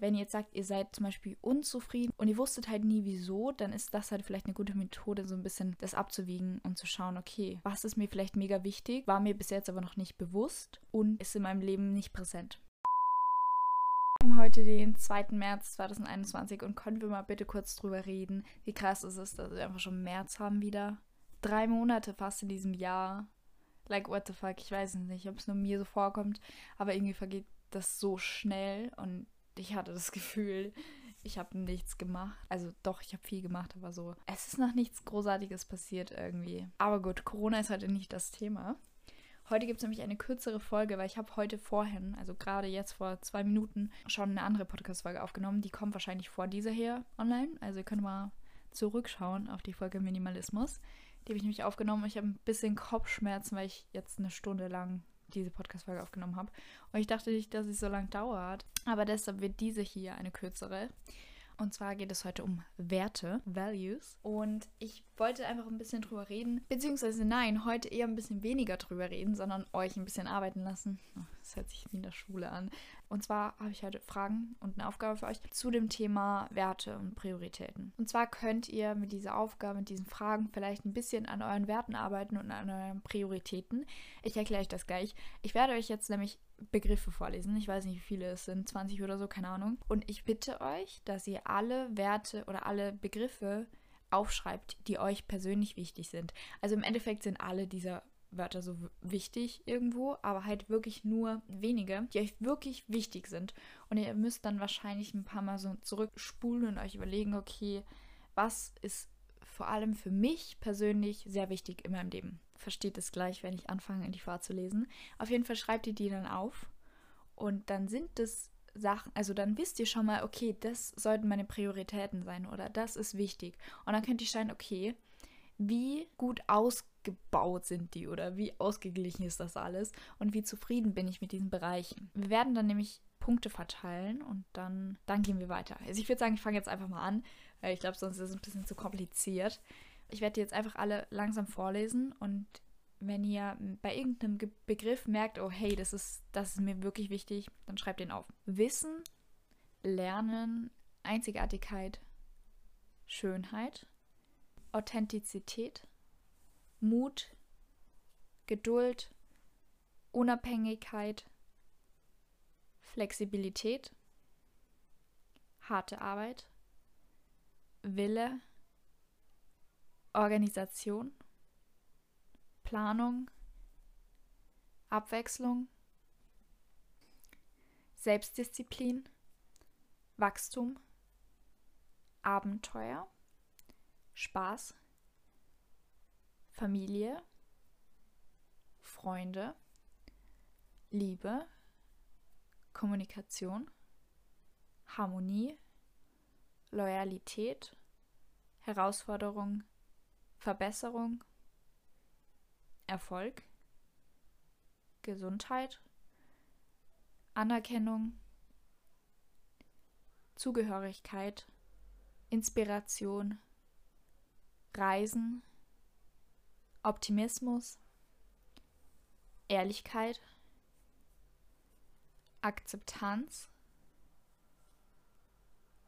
Wenn ihr jetzt sagt, ihr seid zum Beispiel unzufrieden und ihr wusstet halt nie wieso, dann ist das halt vielleicht eine gute Methode, so ein bisschen das abzuwiegen und zu schauen, okay, was ist mir vielleicht mega wichtig, war mir bis jetzt aber noch nicht bewusst und ist in meinem Leben nicht präsent. Wir haben heute den 2. März 2021 und können wir mal bitte kurz drüber reden, wie krass es ist, dass wir einfach schon März haben wieder. Drei Monate fast in diesem Jahr. Like, what the fuck, ich weiß nicht, ob es nur mir so vorkommt, aber irgendwie vergeht das so schnell und ich hatte das Gefühl, ich habe nichts gemacht. Also doch, ich habe viel gemacht, aber so. Es ist noch nichts Großartiges passiert irgendwie. Aber gut, Corona ist heute nicht das Thema. Heute gibt es nämlich eine kürzere Folge, weil ich habe heute vorhin, also gerade jetzt vor zwei Minuten, schon eine andere Podcast-Folge aufgenommen. Die kommt wahrscheinlich vor dieser hier online. Also ihr könnt mal zurückschauen auf die Folge Minimalismus. Die habe ich nämlich aufgenommen. Ich habe ein bisschen Kopfschmerzen, weil ich jetzt eine Stunde lang diese Podcast-Folge aufgenommen habe. Und ich dachte nicht, dass es so lang dauert. Aber deshalb wird diese hier eine kürzere. Und zwar geht es heute um Werte, Values. Und ich wollte einfach ein bisschen drüber reden. Beziehungsweise nein, heute eher ein bisschen weniger drüber reden, sondern euch ein bisschen arbeiten lassen. Das hört sich wie in der Schule an. Und zwar habe ich heute Fragen und eine Aufgabe für euch zu dem Thema Werte und Prioritäten. Und zwar könnt ihr mit dieser Aufgabe, mit diesen Fragen vielleicht ein bisschen an euren Werten arbeiten und an euren Prioritäten. Ich erkläre euch das gleich. Ich werde euch jetzt nämlich Begriffe vorlesen. Ich weiß nicht, wie viele es sind, 20 oder so, keine Ahnung. Und ich bitte euch, dass ihr alle Werte oder alle Begriffe aufschreibt, die euch persönlich wichtig sind. Also im Endeffekt sind alle dieser Wörter so wichtig irgendwo, aber halt wirklich nur wenige, die euch wirklich wichtig sind. Und ihr müsst dann wahrscheinlich ein paar Mal so zurückspulen und euch überlegen, okay, was ist vor allem für mich persönlich sehr wichtig in meinem Leben versteht es gleich, wenn ich anfange, in die Fahrt zu lesen. Auf jeden Fall schreibt ihr die dann auf. Und dann sind das Sachen, also dann wisst ihr schon mal, okay, das sollten meine Prioritäten sein oder das ist wichtig. Und dann könnt ihr schauen, okay, wie gut ausgebaut sind die oder wie ausgeglichen ist das alles und wie zufrieden bin ich mit diesen Bereichen. Wir werden dann nämlich Punkte verteilen und dann, dann gehen wir weiter. Also ich würde sagen, ich fange jetzt einfach mal an, weil ich glaube, sonst ist es ein bisschen zu kompliziert. Ich werde die jetzt einfach alle langsam vorlesen und wenn ihr bei irgendeinem Begriff merkt, oh hey, das ist, das ist mir wirklich wichtig, dann schreibt den auf. Wissen, Lernen, Einzigartigkeit, Schönheit, Authentizität, Mut, Geduld, Unabhängigkeit, Flexibilität, harte Arbeit, Wille, Organisation, Planung, Abwechslung, Selbstdisziplin, Wachstum, Abenteuer, Spaß, Familie, Freunde, Liebe, Kommunikation, Harmonie, Loyalität, Herausforderung, Verbesserung, Erfolg, Gesundheit, Anerkennung, Zugehörigkeit, Inspiration, Reisen, Optimismus, Ehrlichkeit, Akzeptanz,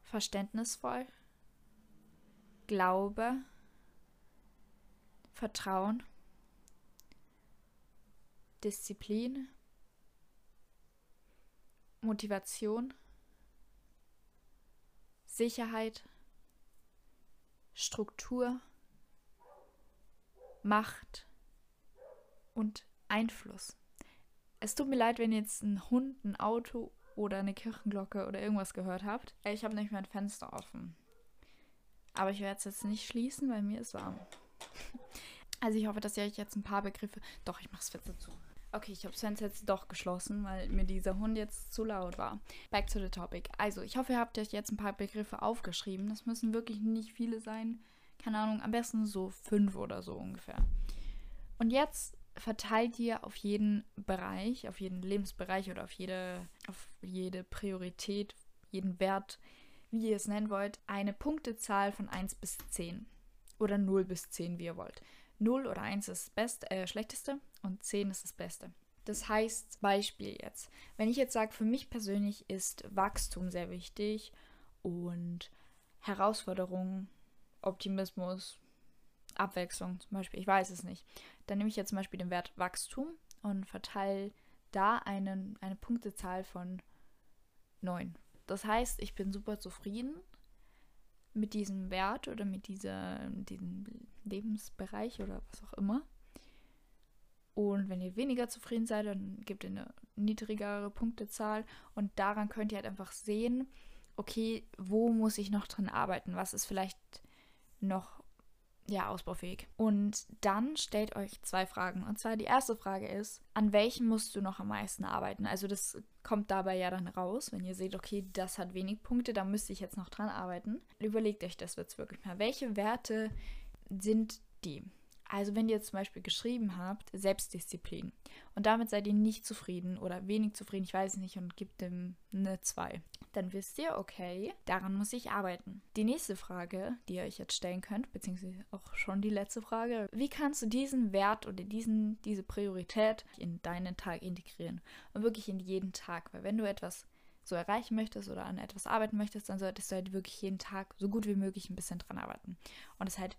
verständnisvoll, Glaube, Vertrauen, Disziplin, Motivation, Sicherheit, Struktur, Macht und Einfluss. Es tut mir leid, wenn ihr jetzt ein Hund, ein Auto oder eine Kirchenglocke oder irgendwas gehört habt. Ich habe nämlich mein Fenster offen. Aber ich werde es jetzt nicht schließen, weil mir ist warm. Also ich hoffe, dass ihr euch jetzt ein paar Begriffe... Doch, ich mache das Fenster zu. Okay, ich habe das Fenster jetzt doch geschlossen, weil mir dieser Hund jetzt zu laut war. Back to the topic. Also, ich hoffe, ihr habt euch jetzt ein paar Begriffe aufgeschrieben. Das müssen wirklich nicht viele sein. Keine Ahnung, am besten so fünf oder so ungefähr. Und jetzt verteilt ihr auf jeden Bereich, auf jeden Lebensbereich oder auf jede, auf jede Priorität, jeden Wert, wie ihr es nennen wollt, eine Punktezahl von 1 bis 10. Oder 0 bis 10, wie ihr wollt. 0 oder 1 ist das Beste, äh, schlechteste und 10 ist das Beste. Das heißt, Beispiel jetzt, wenn ich jetzt sage, für mich persönlich ist Wachstum sehr wichtig und Herausforderungen, Optimismus, Abwechslung zum Beispiel, ich weiß es nicht, dann nehme ich jetzt zum Beispiel den Wert Wachstum und verteile da einen, eine Punktezahl von 9. Das heißt, ich bin super zufrieden mit diesem Wert oder mit dieser, diesem Lebensbereich oder was auch immer. Und wenn ihr weniger zufrieden seid, dann gebt ihr eine niedrigere Punktezahl. Und daran könnt ihr halt einfach sehen, okay, wo muss ich noch dran arbeiten? Was ist vielleicht noch ja, ausbaufähig. Und dann stellt euch zwei Fragen. Und zwar die erste Frage ist, an welchem musst du noch am meisten arbeiten? Also das kommt dabei ja dann raus, wenn ihr seht, okay, das hat wenig Punkte, da müsste ich jetzt noch dran arbeiten. Überlegt euch das jetzt wirklich mal. Welche Werte sind die? Also wenn ihr zum Beispiel geschrieben habt, Selbstdisziplin und damit seid ihr nicht zufrieden oder wenig zufrieden, ich weiß nicht, und gibt dem eine 2, dann wisst ihr, okay, daran muss ich arbeiten. Die nächste Frage, die ihr euch jetzt stellen könnt, beziehungsweise auch schon die letzte Frage, wie kannst du diesen Wert oder diesen, diese Priorität in deinen Tag integrieren und wirklich in jeden Tag, weil wenn du etwas so erreichen möchtest oder an etwas arbeiten möchtest, dann solltest du halt wirklich jeden Tag so gut wie möglich ein bisschen dran arbeiten. Und es halt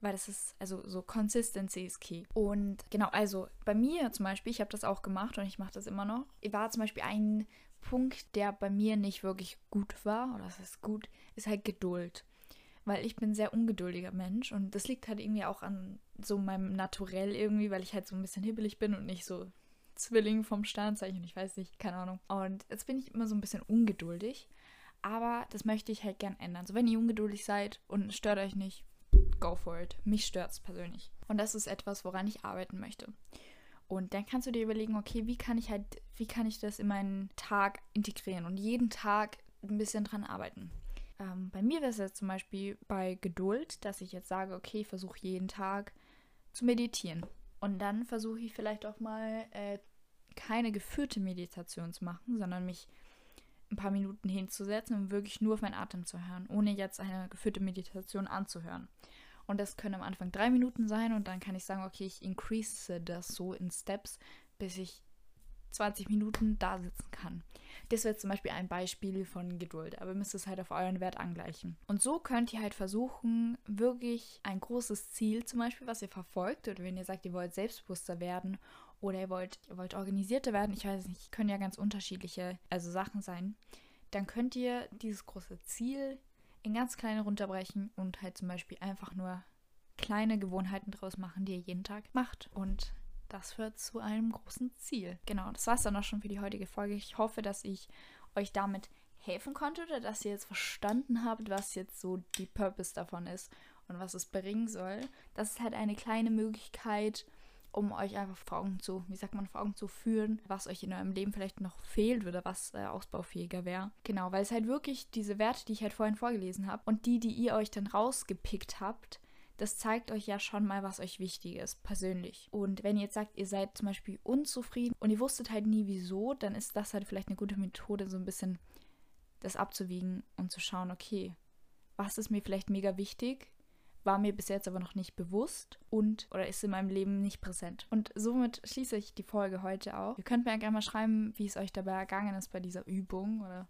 weil das ist, also so Consistency ist key. Und genau, also bei mir zum Beispiel, ich habe das auch gemacht und ich mache das immer noch, war zum Beispiel ein Punkt, der bei mir nicht wirklich gut war, oder das ist gut, ist halt Geduld. Weil ich bin ein sehr ungeduldiger Mensch und das liegt halt irgendwie auch an so meinem Naturell irgendwie, weil ich halt so ein bisschen hibbelig bin und nicht so Zwilling vom Sternzeichen, ich weiß nicht, keine Ahnung. Und jetzt bin ich immer so ein bisschen ungeduldig, aber das möchte ich halt gern ändern. So, wenn ihr ungeduldig seid und stört euch nicht, go for it. Mich stört es persönlich. Und das ist etwas, woran ich arbeiten möchte. Und dann kannst du dir überlegen, okay, wie kann ich halt, wie kann ich das in meinen Tag integrieren und jeden Tag ein bisschen dran arbeiten. Ähm, bei mir wäre es jetzt zum Beispiel bei Geduld, dass ich jetzt sage, okay, ich versuche jeden Tag zu meditieren. Und dann versuche ich vielleicht auch mal äh, keine geführte Meditation zu machen, sondern mich ein paar Minuten hinzusetzen und wirklich nur auf meinen Atem zu hören, ohne jetzt eine geführte Meditation anzuhören. Und das können am Anfang drei Minuten sein und dann kann ich sagen, okay, ich increase das so in Steps, bis ich 20 Minuten da sitzen kann. Das wäre zum Beispiel ein Beispiel von Geduld, aber ihr müsst es halt auf euren Wert angleichen. Und so könnt ihr halt versuchen, wirklich ein großes Ziel zum Beispiel, was ihr verfolgt, oder wenn ihr sagt, ihr wollt selbstbewusster werden oder ihr wollt, ihr wollt organisierter werden, ich weiß nicht, können ja ganz unterschiedliche also Sachen sein, dann könnt ihr dieses große Ziel in ganz kleine runterbrechen und halt zum Beispiel einfach nur kleine Gewohnheiten draus machen, die ihr jeden Tag macht. Und das führt zu einem großen Ziel. Genau, das war es dann auch schon für die heutige Folge. Ich hoffe, dass ich euch damit helfen konnte oder dass ihr jetzt verstanden habt, was jetzt so die Purpose davon ist und was es bringen soll. Das ist halt eine kleine Möglichkeit, um euch einfach vor Augen zu, wie sagt man, vor Augen zu führen, was euch in eurem Leben vielleicht noch fehlt oder was äh, ausbaufähiger wäre. Genau, weil es halt wirklich diese Werte, die ich halt vorhin vorgelesen habe und die, die ihr euch dann rausgepickt habt, das zeigt euch ja schon mal, was euch wichtig ist, persönlich. Und wenn ihr jetzt sagt, ihr seid zum Beispiel unzufrieden und ihr wusstet halt nie wieso, dann ist das halt vielleicht eine gute Methode, so ein bisschen das abzuwiegen und zu schauen, okay, was ist mir vielleicht mega wichtig war mir bis jetzt aber noch nicht bewusst und oder ist in meinem Leben nicht präsent. Und somit schließe ich die Folge heute auch. Ihr könnt mir gerne mal schreiben, wie es euch dabei ergangen ist bei dieser Übung oder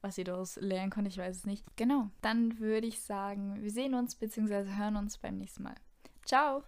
was ihr daraus lernen konntet, ich weiß es nicht. Genau, dann würde ich sagen, wir sehen uns bzw. hören uns beim nächsten Mal. Ciao!